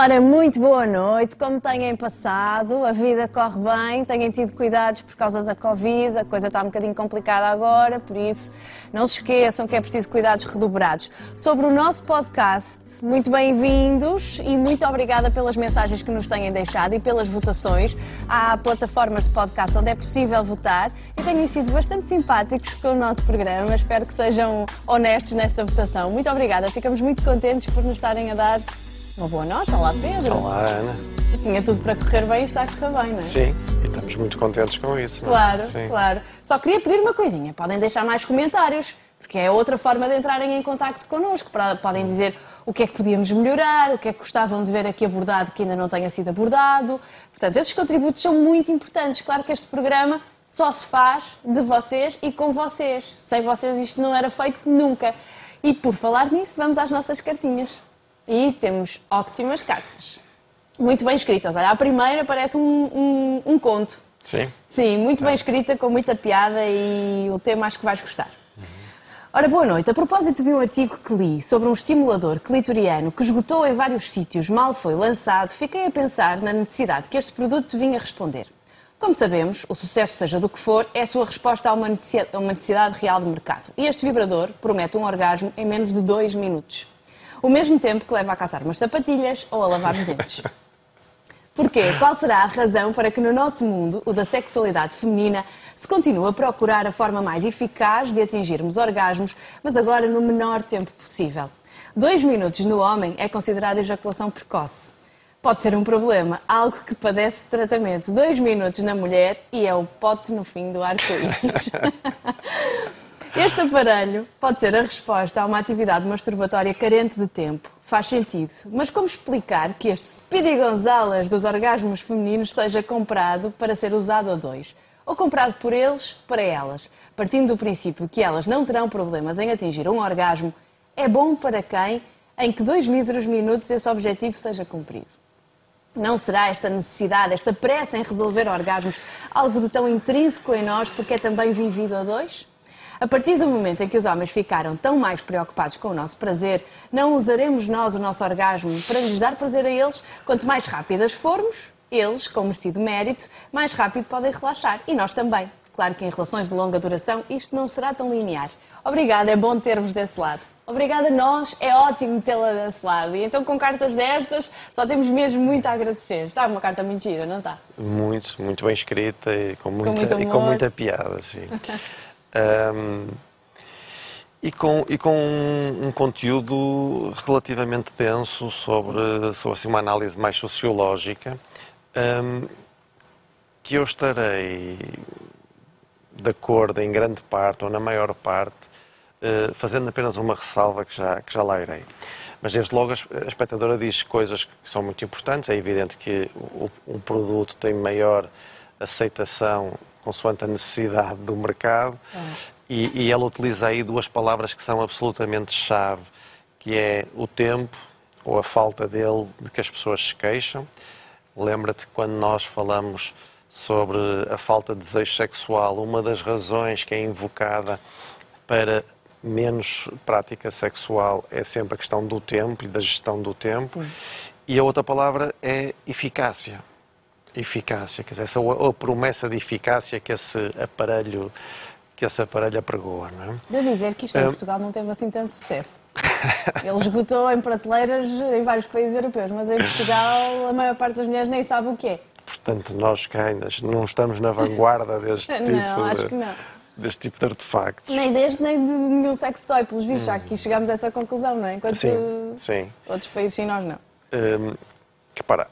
Ora, muito boa noite. Como têm passado? A vida corre bem? Têm tido cuidados por causa da Covid? A coisa está um bocadinho complicada agora, por isso não se esqueçam que é preciso cuidados redobrados. Sobre o nosso podcast, muito bem-vindos e muito obrigada pelas mensagens que nos têm deixado e pelas votações. Há plataformas de podcast onde é possível votar e têm sido bastante simpáticos com o nosso programa. Espero que sejam honestos nesta votação. Muito obrigada. Ficamos muito contentes por nos estarem a dar uma boa nota, olá Pedro. Olá Ana. Tinha tudo para correr bem e está a correr bem, não é? Sim, e estamos muito contentes com isso. não é? Claro, Sim. claro. Só queria pedir uma coisinha. Podem deixar mais comentários, porque é outra forma de entrarem em contacto connosco. Podem dizer o que é que podíamos melhorar, o que é que gostavam de ver aqui abordado que ainda não tenha sido abordado. Portanto, esses contributos são muito importantes. Claro que este programa só se faz de vocês e com vocês. Sem vocês isto não era feito nunca. E por falar nisso, vamos às nossas cartinhas. E temos ótimas cartas. Muito bem escritas. Olha, a primeira parece um- um- um conto. Sim. Sim, muito bem escrita, com muita piada e o tema acho que vais gostar. Ora, boa noite. A propósito de um artigo que li sobre um estimulador clitoriano que esgotou em vários sítios, mal foi lançado, fiquei a pensar na necessidade que este produto vinha responder. Como sabemos, o sucesso, seja do que for, é a sua resposta a uma necessidade, a uma necessidade real de mercado. E este vibrador promete um orgasmo em menos de dois minutos. O mesmo tempo que leva a caçar umas sapatilhas ou a lavar os dentes. Porquê? Qual será a razão para que no nosso mundo, o da sexualidade feminina, se continue a procurar a forma mais eficaz de atingirmos orgasmos, mas agora no menor tempo possível? Dois minutos no homem é considerado ejaculação precoce. Pode ser um problema, algo que padece de tratamento. Dois minutos na mulher e é o pote no fim do arco-íris. Este aparelho pode ser a resposta a uma atividade masturbatória carente de tempo. Faz sentido. Mas como explicar que este Speedy Gonzales dos orgasmos femininos seja comprado para ser usado a dois? Ou comprado por eles para elas? Partindo do princípio que elas não terão problemas em atingir um orgasmo, é bom para quem, em que dois míseros minutos, esse objetivo seja cumprido? Não será esta necessidade, esta pressa em resolver orgasmos, algo de tão intrínseco em nós porque é também vivido a dois? A partir do momento em que os homens ficaram tão mais preocupados com o nosso prazer, não usaremos nós o nosso orgasmo para lhes dar prazer a eles? Quanto mais rápidas formos, eles, com merecido mérito, mais rápido podem relaxar. E nós também. Claro que em relações de longa duração isto não será tão linear. Obrigada, é bom ter-vos desse lado. Obrigada a nós, é ótimo tê-la desse lado. E então com cartas destas só temos mesmo muito a agradecer. Está uma carta muito gira, não está? Muito, muito bem escrita e com muita, muito e com muita piada, sim. Ahm, e com, e com um, um conteúdo relativamente denso sobre, sobre assim, uma análise mais sociológica, ahm, que eu estarei de acordo em grande parte, ou na maior parte, eh, fazendo apenas uma ressalva que já, que já lá irei. Mas desde logo a es- a espectadora diz coisas que são muito importantes. É evidente que um produto tem maior aceitação consoante a necessidade do mercado e, e ela utiliza aí duas palavras que são absolutamente chave, que é o tempo ou a falta dele de que as pessoas se queixam. Lembra-te quando nós falamos sobre a falta de desejo sexual, uma das razões que é invocada para menos prática sexual é sempre a questão do tempo e da gestão do tempo. Sim. E a outra palavra é eficácia. Eficácia, quer dizer, essa a promessa de eficácia que esse aparelho que esse aparelho apregoa, não é? Devo dizer que isto em É. Portugal não teve assim tanto sucesso. Ele esgotou em prateleiras em vários países europeus, mas em Portugal a maior parte das mulheres nem sabe o que é. Portanto, nós cá ainda não estamos na vanguarda deste tipo, Não, acho de, que não. deste tipo de artefactos. Nem deste, nem de nenhum sex toy, pelos vistos, já que chegamos a essa conclusão, não é? Enquanto Sim, sim. outros países sim, nós não. Hum, repara,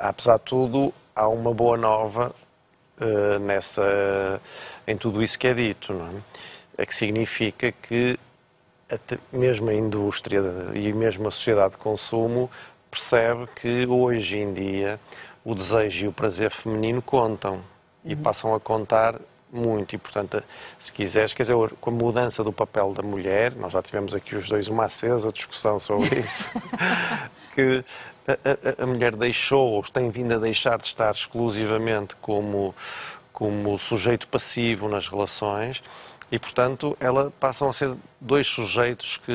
apesar de tudo, há uma boa nova eh, nessa, em tudo isso que é dito, não é? É que significa que até mesmo a indústria e mesmo a sociedade de consumo percebe que hoje em dia o desejo e o prazer feminino contam e passam a contar muito e, portanto, se quiseres, quer dizer, com a mudança do papel da mulher, nós já tivemos aqui os dois uma acesa discussão sobre isso, que a, a- mulher deixou, ou tem vindo a deixar de estar exclusivamente como, como sujeito passivo nas relações E, portanto, ela passam a ser dois sujeitos que,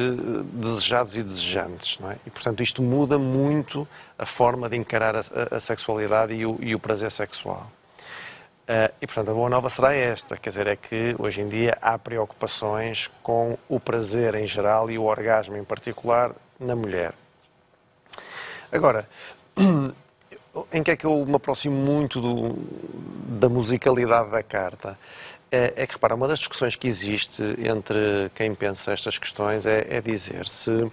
desejados e desejantes. Não é? E, portanto, isto muda muito a forma de encarar a, a, a sexualidade e o, e o, prazer sexual. Uh, e, portanto, a boa nova será esta, quer dizer, é que hoje em dia há preocupações com o prazer em geral e o orgasmo em particular na mulher. Agora, em que é que eu me aproximo muito do, da musicalidade da carta? É, é, que, repara, uma das discussões que existe entre quem pensa estas questões é, é, dizer se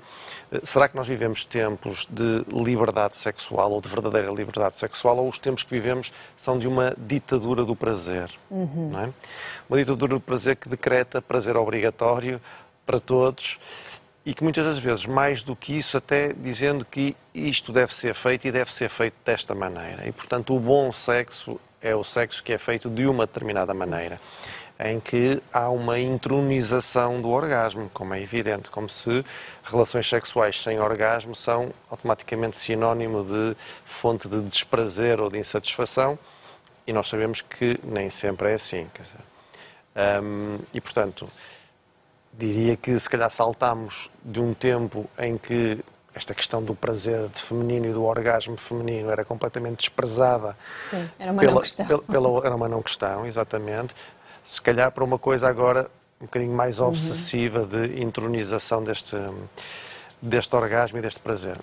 será que nós vivemos tempos de liberdade sexual ou de verdadeira liberdade sexual ou os tempos que vivemos são de uma ditadura do prazer, uhum. é? Uma ditadura do prazer que decreta prazer obrigatório para todos e que muitas das vezes, mais do que isso, até dizendo que isto deve ser feito e deve ser feito desta maneira. E, portanto, o bom sexo é o sexo que é feito de uma determinada maneira, em que há uma intronização do orgasmo, como é evidente, como se relações sexuais sem orgasmo são automaticamente sinónimo de fonte de desprazer ou de insatisfação, e nós sabemos que nem sempre é assim. Dizer, e, portanto, diria que se calhar saltamos de um tempo em que esta questão do prazer de feminino e do orgasmo feminino era completamente desprezada. Sim, era uma pela, não questão. Pela, pela, era uma não questão, exatamente. Se calhar para uma coisa agora um bocadinho mais uhum. obsessiva uhum. de intronização deste, deste orgasmo e deste prazer.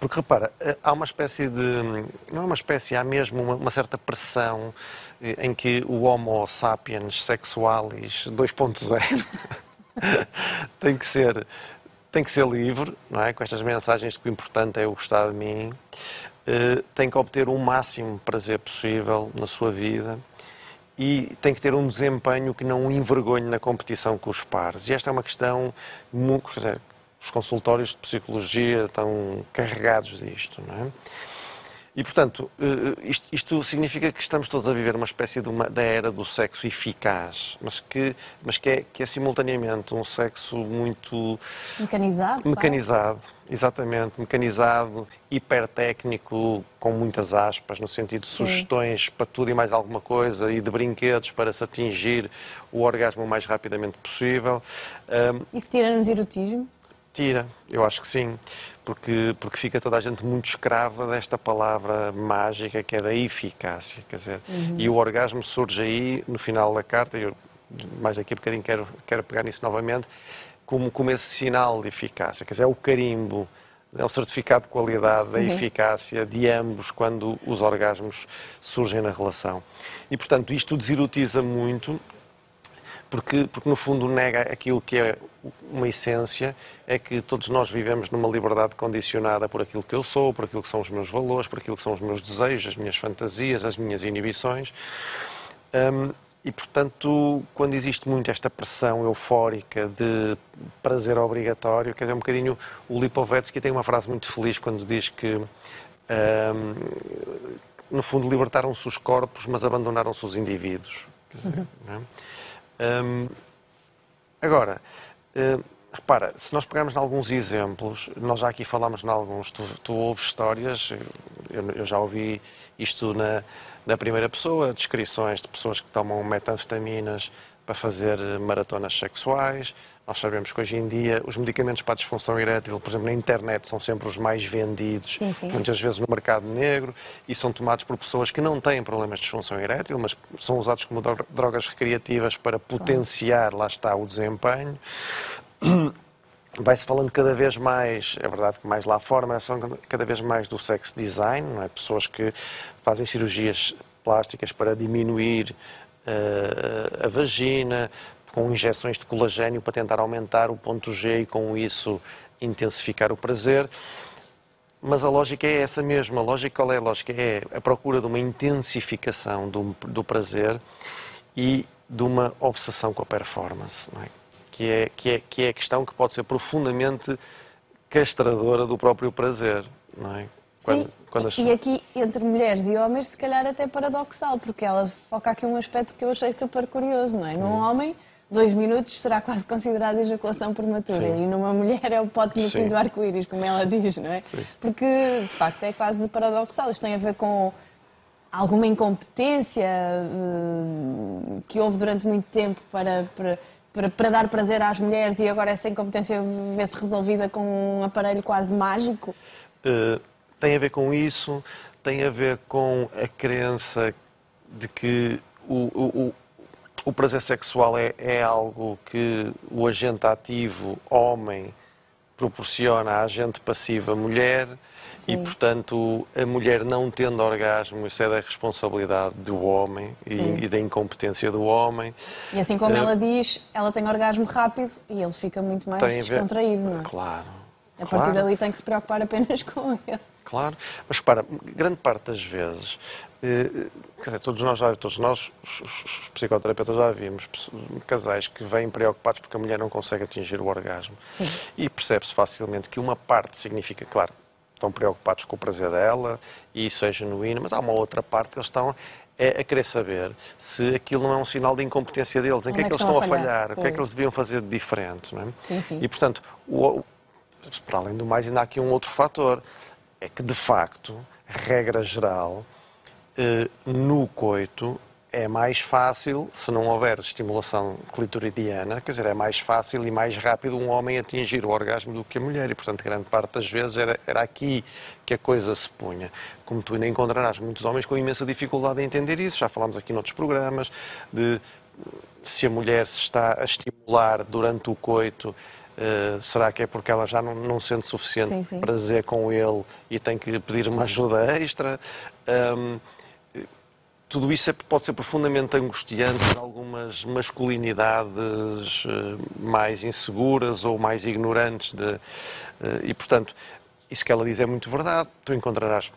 Porque repara, há uma espécie de. Não é uma espécie, há mesmo uma, uma certa pressão eh, em que o Homo sapiens sexualis 2.0 tem que ser tem que ser livre, não é? Com estas mensagens que o importante é o gostar de mim, uh, tem que obter o máximo prazer possível na sua vida e tem que ter um desempenho que não envergonhe na competição com os pares. E esta é uma questão, muito, quer dizer, os consultórios de psicologia estão carregados disto, não é? E, portanto, eh, isto, isto, significa que estamos todos a viver uma espécie de uma, da era do sexo eficaz, mas que, mas que, é, que é simultaneamente um sexo muito... Mecanizado? Mecanizado, exatamente. Mecanizado, hipertécnico, com muitas aspas, no sentido de Sim. sugestões para tudo e mais alguma coisa e de brinquedos para se atingir o orgasmo o mais rapidamente possível. Isso tira-nos erotismo? Tira, eu acho que sim, porque, porque fica toda a gente muito escrava desta palavra mágica que é da eficácia, quer dizer, uhum. e o orgasmo surge aí no final da carta, eu mais daqui a bocadinho quero, quero pegar nisso novamente, como, como esse sinal de eficácia, quer dizer, é o carimbo, é o certificado de qualidade, da eficácia de ambos quando os orgasmos surgem na relação. E, portanto, isto deserotiza muito porque, porque no fundo nega aquilo que é uma essência, é que todos nós vivemos numa liberdade condicionada por aquilo que eu sou, por aquilo que são os meus valores, por aquilo que são os meus desejos, as minhas fantasias, as minhas inibições. Um, e, portanto, quando existe muito esta pressão eufórica de prazer obrigatório, quer dizer, um bocadinho o Lipovetsky tem uma frase muito feliz quando diz que, um, no fundo, libertaram-se os corpos, mas abandonaram-se os indivíduos. Uhum. Agora, repara, se nós pegarmos em alguns exemplos, nós já aqui falámos em alguns, tu, tu ouves histórias, eu, eu, já ouvi isto na, na primeira pessoa, descrições de pessoas que tomam metanfetaminas para fazer maratonas sexuais, nós sabemos que hoje em dia os medicamentos para a disfunção erétil, por exemplo, na internet, são sempre os mais vendidos, sim, sim. muitas vezes no mercado negro, e são tomados por pessoas que não têm problemas de disfunção erétil, mas são usados como drogas recreativas para potenciar, lá está, o desempenho. Vai-se falando cada vez mais, é verdade que mais lá fora, mas falando cada vez mais do sex design, não é? pessoas que fazem cirurgias plásticas para diminuir uh, a vagina, com injeções de colagênio para tentar aumentar o ponto G e com isso intensificar o prazer. Mas a lógica é essa mesma. A lógica qual é a lógica? É a procura de uma intensificação do, do prazer e de uma obsessão com a performance, é? Que, é, que, é, que é a questão que pode ser profundamente castradora do próprio prazer. Não é? Quando, Sim, quando as... e aqui entre mulheres e homens, se calhar até paradoxal, porque ela foca aqui um aspecto que eu achei super curioso, não é? Num hum. homem dois minutos será quase considerada ejaculação prematura Sim. e numa mulher é o pote no Sim. fim do arco-íris, como ela diz, não é? Sim. Porque, de facto, é quase paradoxal. Isto tem a ver com alguma incompetência, hum, que houve durante muito tempo para, para, para, para dar prazer às mulheres e agora essa incompetência vê-se resolvida com um aparelho quase mágico? Uh, tem a ver com isso, tem a ver com a crença de que o, o, o prazer sexual é, é algo que o agente ativo, homem, proporciona à agente passiva, mulher, Sim. e portanto a mulher não tendo orgasmo, isso é da responsabilidade do homem e, e, da incompetência do homem. E assim como uh, ela diz, ela tem orgasmo rápido e ele fica muito mais descontraído, não é? Claro. A partir claro. dali tem que se preocupar apenas com ele. Claro, mas para grande parte das vezes eh, quer dizer, todos nós, já, todos nós, os psicoterapeutas já vimos casais que vêm preocupados porque a mulher não consegue atingir o orgasmo. Sim. E percebe-se facilmente que uma parte significa, claro, estão preocupados com o prazer dela e isso é genuíno, mas há uma outra parte que eles estão é a querer saber se aquilo não é um sinal de incompetência deles, em que é que eles estão a falhar, falhar o que é que eles deviam fazer de diferente. Não é? sim, sim. E, portanto, o, para além do mais, ainda há aqui um outro fator, é que, de facto, regra geral, eh, no coito é mais fácil, se não houver estimulação clitoridiana, quer dizer, é mais fácil e mais rápido um homem atingir o orgasmo do que a mulher. E, portanto, grande parte das vezes era, era aqui que a coisa se punha. Como tu ainda encontrarás muitos homens com imensa dificuldade em entender isso. Já falámos aqui noutros programas de se a mulher se está a estimular durante o coito. Uh, será que é porque ela já não, não sente suficiente sim, sim. prazer com ele e tem que pedir uma ajuda extra? Um, tudo isso é, pode ser profundamente angustiante para algumas masculinidades eh, mais inseguras ou mais ignorantes. De, eh, e, portanto, isso que ela diz é muito verdade. Tu encontrarás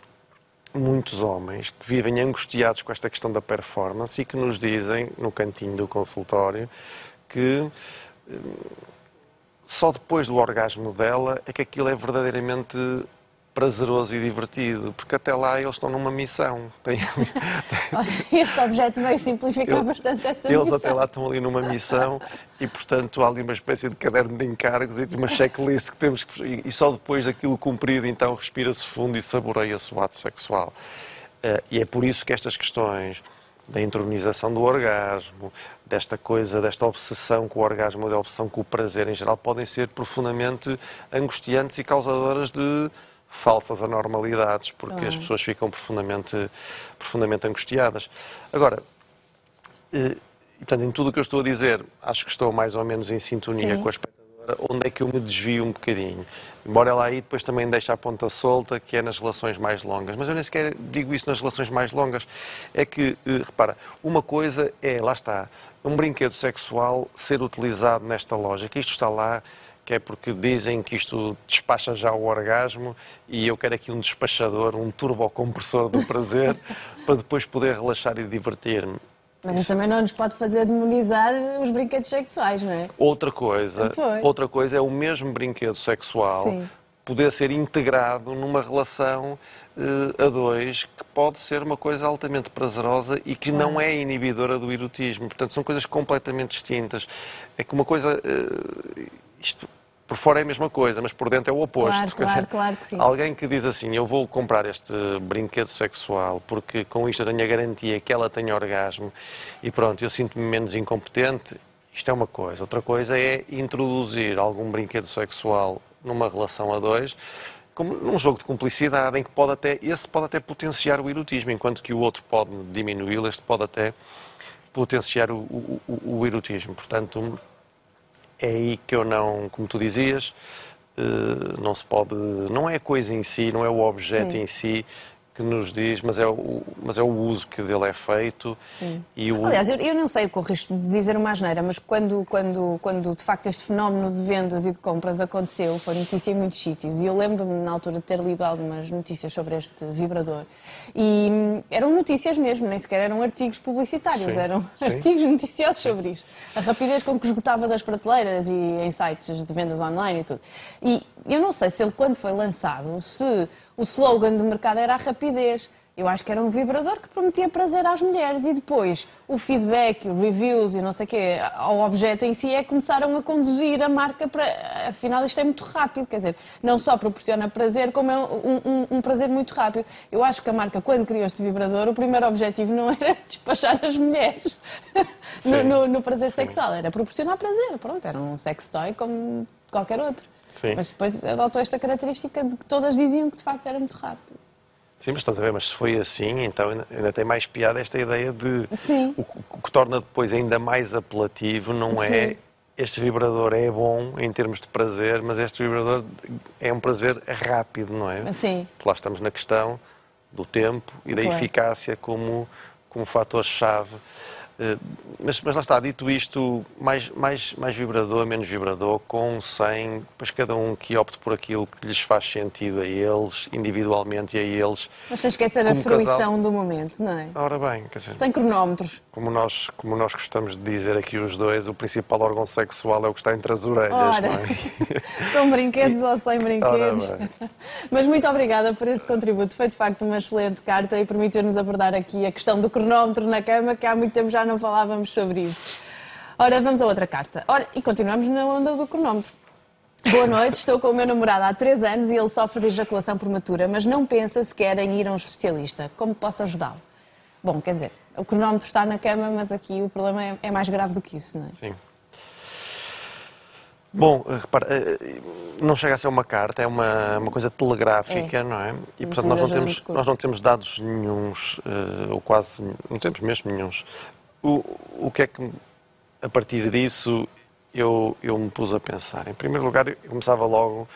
muitos homens que vivem angustiados com esta questão da performance e que nos dizem, no cantinho do consultório, que eh, só depois do orgasmo dela é que aquilo é verdadeiramente prazeroso e divertido, porque até lá eles estão numa missão. Tem... este objeto veio simplificar bastante essa eles missão. Eles até lá estão ali numa missão e, portanto, há ali uma espécie de caderno de encargos e de uma checklist que temos que... E só depois daquilo cumprido, então, respira-se fundo e saboreia-se o ato sexual. Eh, e é por isso que estas questões da entronização do orgasmo, desta coisa, desta obsessão com o orgasmo, da obsessão com o prazer em geral, podem ser profundamente angustiantes e causadoras de falsas anormalidades, porque as pessoas ficam profundamente, profundamente angustiadas. Agora, e, portanto, em tudo o que eu estou a dizer, acho que estou mais ou menos em sintonia Sim. com a espectadora, onde é que eu me desvio um bocadinho. Embora ela aí depois também deixe a ponta solta, que é nas relações mais longas. Mas eu nem sequer digo isso nas relações mais longas. É que, repara, uma coisa é, lá está, um brinquedo sexual ser utilizado nesta lógica. Isto está lá que é porque dizem que isto despacha já o orgasmo e eu quero aqui um despachador, um turbocompressor do prazer, para depois poder relaxar e divertir-me. Mas isso também não nos pode fazer demonizar os brinquedos sexuais, não é? Outra coisa, outra coisa é o mesmo brinquedo sexual Sim. poder ser integrado numa relação uh, a dois que pode ser uma coisa altamente prazerosa e que não é inibidora do erotismo. Portanto, são coisas completamente distintas. É que uma coisa. Uh, isto por fora é a mesma coisa, mas por dentro é o oposto. Claro, claro, claro que sim. Alguém que diz assim, eu vou comprar este brinquedo sexual porque com isto eu tenho a garantia que ela tenha orgasmo e pronto, eu sinto-me menos incompetente, isto é uma coisa. Outra coisa é introduzir algum brinquedo sexual numa relação a dois, como num jogo de cumplicidade, em que pode até, esse pode até potenciar o erotismo, enquanto que o outro pode diminuí-lo, este pode até potenciar o, o, o, o erotismo. Portanto, é aí que eu não, como tu dizias, eh, não se pode, não é a coisa em si, não é o objeto Sim. em si que nos diz, mas é o, mas é o uso que dele é feito. Sim. E o... Aliás, eu, eu não sei o risco de dizer uma asneira, mas quando, quando, quando de facto este fenómeno de vendas e de compras aconteceu, foi notícia em muitos sítios, e eu lembro-me na altura de ter lido algumas notícias sobre este vibrador, e hum, eram notícias mesmo, nem sequer eram artigos publicitários, sim, eram sim. artigos noticiosos sobre isto. A rapidez com que esgotava das prateleiras e em sites de vendas online e tudo. E eu não sei se ele, quando foi lançado, se o slogan de mercado era a rapidez. Eu acho que era um vibrador que prometia prazer às mulheres e depois o feedback, os reviews e não sei o quê, ao objeto em si é que começaram a conduzir a marca para. Afinal, isto é muito rápido, quer dizer, não só proporciona prazer, como é um, um, um prazer muito rápido. Eu acho que a marca, quando criou este vibrador, o primeiro objetivo não era despachar as mulheres no, no, no, prazer Sim. sexual, era proporcionar prazer. Pronto, era um sex toy como qualquer outro. Sim. Mas depois adotou esta característica de que todas diziam que de facto era muito rápido. Sim, mas estás a ver, mas se foi assim, então ainda tem mais piada esta ideia de Sim. O, o que torna depois ainda mais apelativo não é Sim. é este vibrador é bom em termos de prazer, mas este vibrador é um prazer rápido, não é? Sim. Lá estamos na questão do tempo e da claro. eficácia como, como fator-chave mas, mas lá está, dito isto, mais, mais, mais vibrador, menos vibrador, com, sem, depois cada um que opte por aquilo que lhes faz sentido a eles, individualmente e a eles. Mas sem esquecer a fruição casal... do momento, não é? Ora bem, quer dizer, sem cronómetros. Como nós, como nós gostamos de dizer aqui os dois, o principal órgão sexual é o que está entre as orelhas, Ora, não é? com brinquedos ou sem brinquedos. Mas muito obrigada por este contributo, foi de facto uma excelente carta e permitiu-nos abordar aqui a questão do cronómetro na cama, que há muito tempo já não falávamos sobre isto. Ora, vamos a outra carta. Ora, e continuamos na onda do cronómetro. Boa noite, estou com o meu namorado há três anos e ele sofre de ejaculação prematura, mas não pensa sequer em ir a um especialista. Como posso ajudá-lo? Bom, quer dizer, o cronómetro está na cama, mas aqui o problema é, é mais grave do que isso, não é? Sim. Bom, repara, eh, não chega a ser uma carta, é uma, uma coisa telegráfica, é. não é? E, portanto, nós não, temos, nós não temos dados nenhums, eh, ou quase, não temos mesmo nenhums. O, o que é que, a partir disso, eu, eu me pus a pensar? Em primeiro lugar, eu começava logo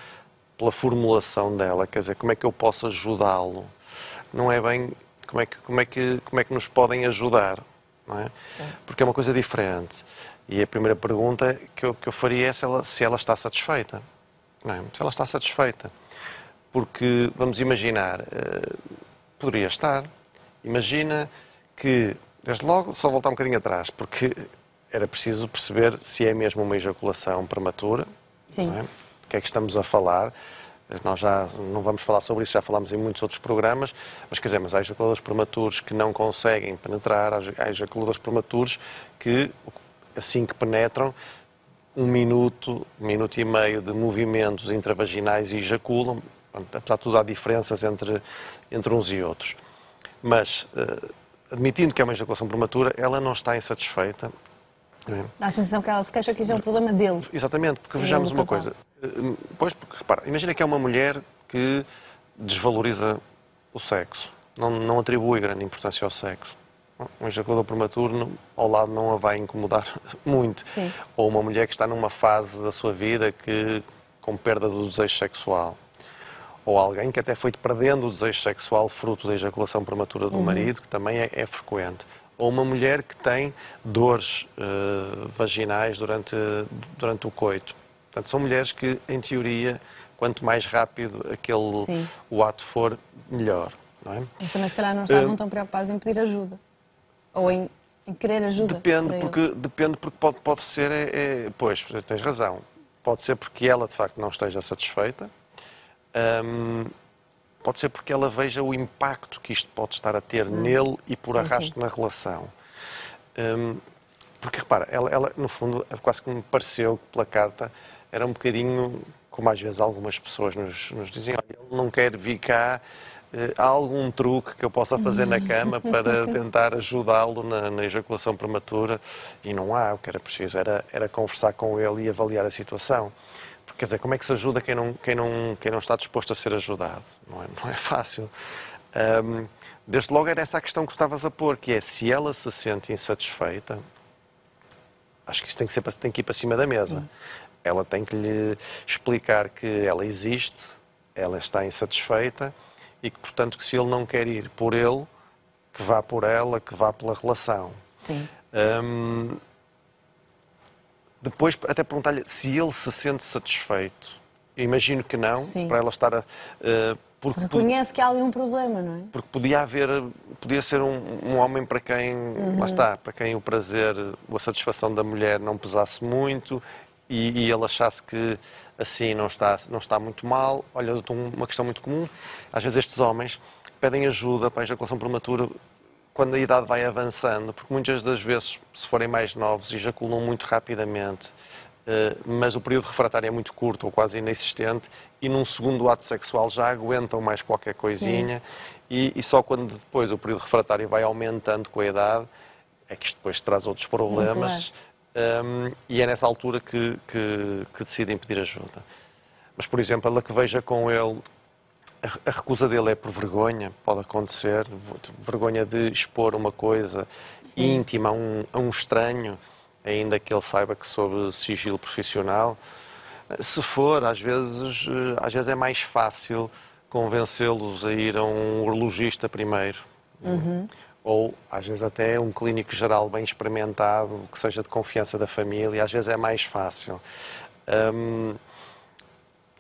pela formulação dela, quer dizer, como é que eu posso ajudá-lo? Não é bem como é que, como é que, como é que nos podem ajudar, não é? é. Porque é uma coisa diferente. E a primeira pergunta que eu, que eu faria é se ela, se ela está satisfeita. Não é? Se ela está satisfeita. Porque, vamos imaginar, uh, poderia estar. Imagina que, desde logo, só voltar um bocadinho atrás, porque era preciso perceber se é mesmo uma ejaculação prematura. Sim. É? O que é que estamos a falar? Nós já não vamos falar sobre isso, já falámos em muitos outros programas, mas quer dizer, mas há ejaculadores prematuros que não conseguem penetrar, há ejaculadores prematuros que assim que penetram, um minuto, um minuto e meio de movimentos intravaginais e ejaculam. Apesar de tudo, há diferenças entre, entre uns e outros. Mas, uh, admitindo que é uma ejaculação prematura, ela não está insatisfeita. É? Dá a sensação que ela se queixa que isso é um problema dele. Exatamente, porque vejamos uma coisa. Uh, pois, porque, repara, imagina que é uma mulher que desvaloriza o sexo, não, não atribui grande importância ao sexo um ejaculador prematuro ao lado não a vai incomodar muito. Sim. Ou uma mulher que está numa fase da sua vida que com perda do desejo sexual. Ou alguém que até foi perdendo o desejo sexual fruto da ejaculação prematura do uhum. marido, que também é, é, frequente. Ou uma mulher que tem dores uh, vaginais durante, durante o coito. Portanto, são mulheres que, em teoria, quanto mais rápido aquele, o ato for, melhor. Não é? Mas também, se calhar, não estavam uh, tão preocupados em pedir ajuda. Ou em, em querer ajuda? Depende, porque, depende porque pode, pode ser, é, é, pois, tens razão, pode ser porque ela de facto não esteja satisfeita, hum, pode ser porque ela veja o impacto que isto pode estar a ter hum. nele e por sim, arrasto sim. na relação. Hum, porque repara, ela, ela, no fundo quase que me pareceu que pela carta era um bocadinho como às vezes algumas pessoas nos, nos dizem, olha, ele não quer vir cá eh, há algum truque que eu possa fazer na cama para tentar ajudá-lo na, na, ejaculação prematura? E não há, o que era preciso era, era conversar com ele e avaliar a situação. Quer dizer, como é que se ajuda quem não, quem não, quem não está disposto a ser ajudado? Não é, não é fácil. Um, desde logo era essa a questão que estavas a pôr, que é se ela se sente insatisfeita, acho que isso tem que, ser, tem que ir para cima da mesa. Sim. Ela tem que lhe explicar que ela existe, ela está insatisfeita e que, portanto, que se ele não quer ir por ele, que vá por ela, que vá pela relação. Sim. Um, depois, até perguntar-lhe se ele se sente satisfeito. Imagino que não, Sim. para ela estar a. Uh, porque se reconhece que há ali um problema, não é? Porque podia haver, podia ser um, um homem para quem, uhum. lá está, para quem o prazer, a satisfação da mulher não pesasse muito e, e ele achasse que assim não está, não está muito mal. Olha, uma questão muito comum, às vezes estes homens pedem ajuda para a ejaculação prematura quando a idade vai avançando, porque muitas das vezes, se forem mais novos, ejaculam muito rapidamente, eh, mas o período refratário é muito curto ou quase inexistente, e num segundo ato sexual já aguentam mais qualquer coisinha, e, e, só quando depois o período refratário vai aumentando com a idade, é que isto depois traz outros problemas, um, e é nessa altura que, que, que decidem pedir ajuda. Mas, por exemplo, ela que veja com ele a recusa dele é por vergonha, pode acontecer, vergonha de expor uma coisa Sim. íntima a um, a um, estranho, ainda que ele saiba que sob sigilo profissional. Se for, às vezes, às vezes é mais fácil convencê-los a ir a um urologista primeiro. Uhum. Ou, às vezes, até um clínico geral bem experimentado, que seja de confiança da família, às vezes é mais fácil. Um,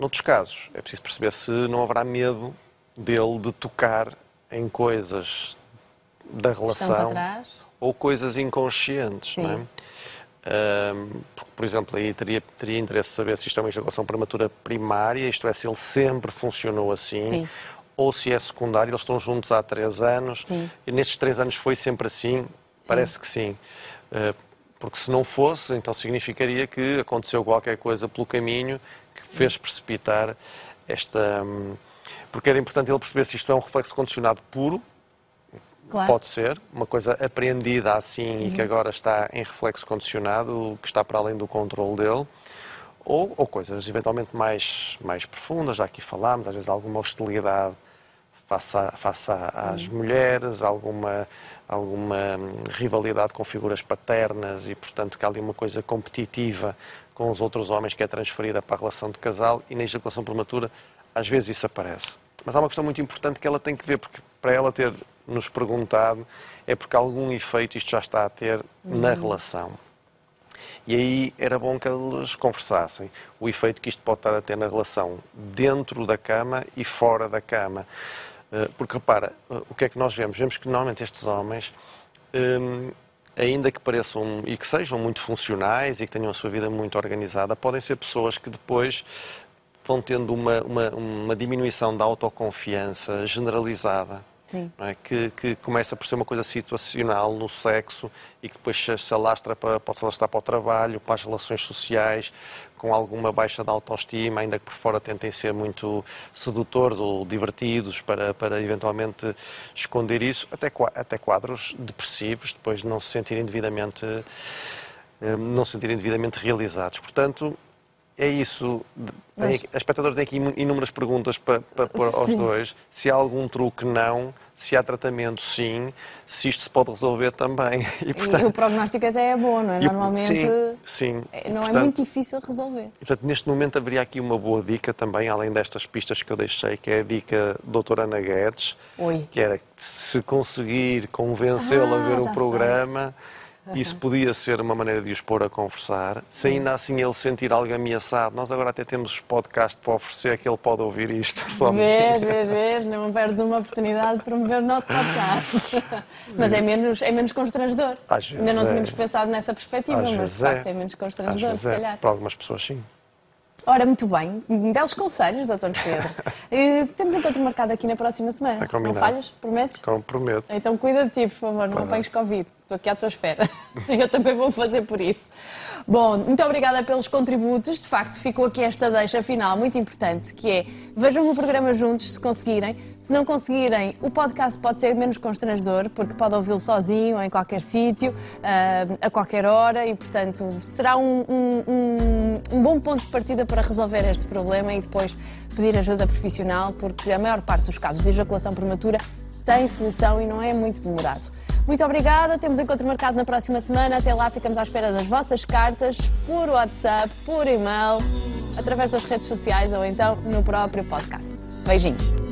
Noutros casos, é preciso perceber se não haverá medo dele de tocar em coisas da relação ou coisas inconscientes. Não é? Um, por exemplo, aí teria, teria interesse saber se isto é uma ejaculação prematura primária, isto é, se ele sempre funcionou assim, Sim. ou se é secundário, eles estão juntos há três anos, sim. e nestes três anos foi sempre assim? Sim. Parece que sim. Uh, porque se não fosse, então significaria que aconteceu qualquer coisa pelo caminho fez precipitar esta. Hum, porque era importante ele perceber se isto é um reflexo condicionado puro, claro. pode ser, uma coisa apreendida assim uhum. e que uhum. agora está em reflexo condicionado, que está para além do controle dele, ou, ou coisas eventualmente mais, mais profundas, já aqui falámos, às vezes alguma hostilidade face, a, face às uhum. mulheres, alguma, alguma hum, rivalidade com figuras paternas e, portanto, que há ali uma coisa competitiva com os outros homens que é transferida para a relação de casal e na ejaculação prematura às vezes isso aparece. Mas há uma questão muito importante que ela tem que ver, porque para ela ter nos perguntado é porque algum efeito isto já está a ter uhum. na relação. E aí era bom que eles conversassem o efeito que isto pode estar a ter na relação dentro da cama e fora da cama. Eh, porque repara, eh, o que é que nós vemos? Vemos que normalmente estes homens hum, ainda que pareçam e que sejam muito funcionais e que tenham a sua vida muito organizada, podem ser pessoas que depois vão tendo uma, uma, uma diminuição da autoconfiança generalizada. É? Que, que, começa por ser uma coisa situacional no sexo e que depois se alastra para, pode se alastrar para o trabalho, para as relações sociais, com alguma baixa de autoestima, ainda que por fora tentem ser muito sedutores ou divertidos para, para eventualmente esconder isso, até, até quadros depressivos, depois não se sentirem devidamente, eh, não se sentirem devidamente realizados. Portanto, é isso. Mas... A espectadora tem aqui inúmeras perguntas para, para, para os dois. Se há algum truque, não se há tratamento, sim, se isto se pode resolver também. E, portanto, e o prognóstico até é bom, não é? Normalmente sim, sim. É, não é portanto, é muito difícil resolver. Portanto, neste momento haveria aqui uma boa dica também, além destas pistas que eu deixei, que é a dica doutora Ana Guedes, Oi. que era se conseguir convencê-la ah, a ver o programa... Sei isso podia ser uma maneira de os pôr a conversar. Se ainda assim ele sentir algo ameaçado, nós agora até temos podcast para oferecer que ele pode ouvir isto. Só vês, vês, vês, não perdes uma oportunidade de promover o nosso podcast. mas é menos, é menos constrangedor. Às vezes ainda não é. tínhamos pensado nessa perspectiva, Às mas de facto é, é menos constrangedor, se calhar. É. Para algumas pessoas, sim. Ora, muito bem. Belos conselhos, doutor Pedro. e, temos encontro marcado aqui na próxima semana. Não falhas? Prometes? Prometo. Então cuida de ti, por favor, não apanhes Covid. Estou aqui à tua espera. Eu também vou fazer por isso. Bom, muito obrigada pelos contributos. De facto, ficou aqui esta deixa final muito importante, que é vejam o programa juntos, se conseguirem. Se não conseguirem, o podcast pode ser menos constrangedor, porque pode ouvi-lo sozinho, em qualquer sítio, ah, a qualquer hora, e, portanto, será um, um, um, um bom ponto de partida para resolver este problema e depois pedir ajuda profissional, porque a maior parte dos casos de ejaculação prematura tem solução e não é muito demorado. Muito obrigada, temos encontro marcado na próxima semana. Até lá ficamos à espera das vossas cartas por WhatsApp, por e-mail, através das redes sociais ou então no próprio podcast. Beijinhos.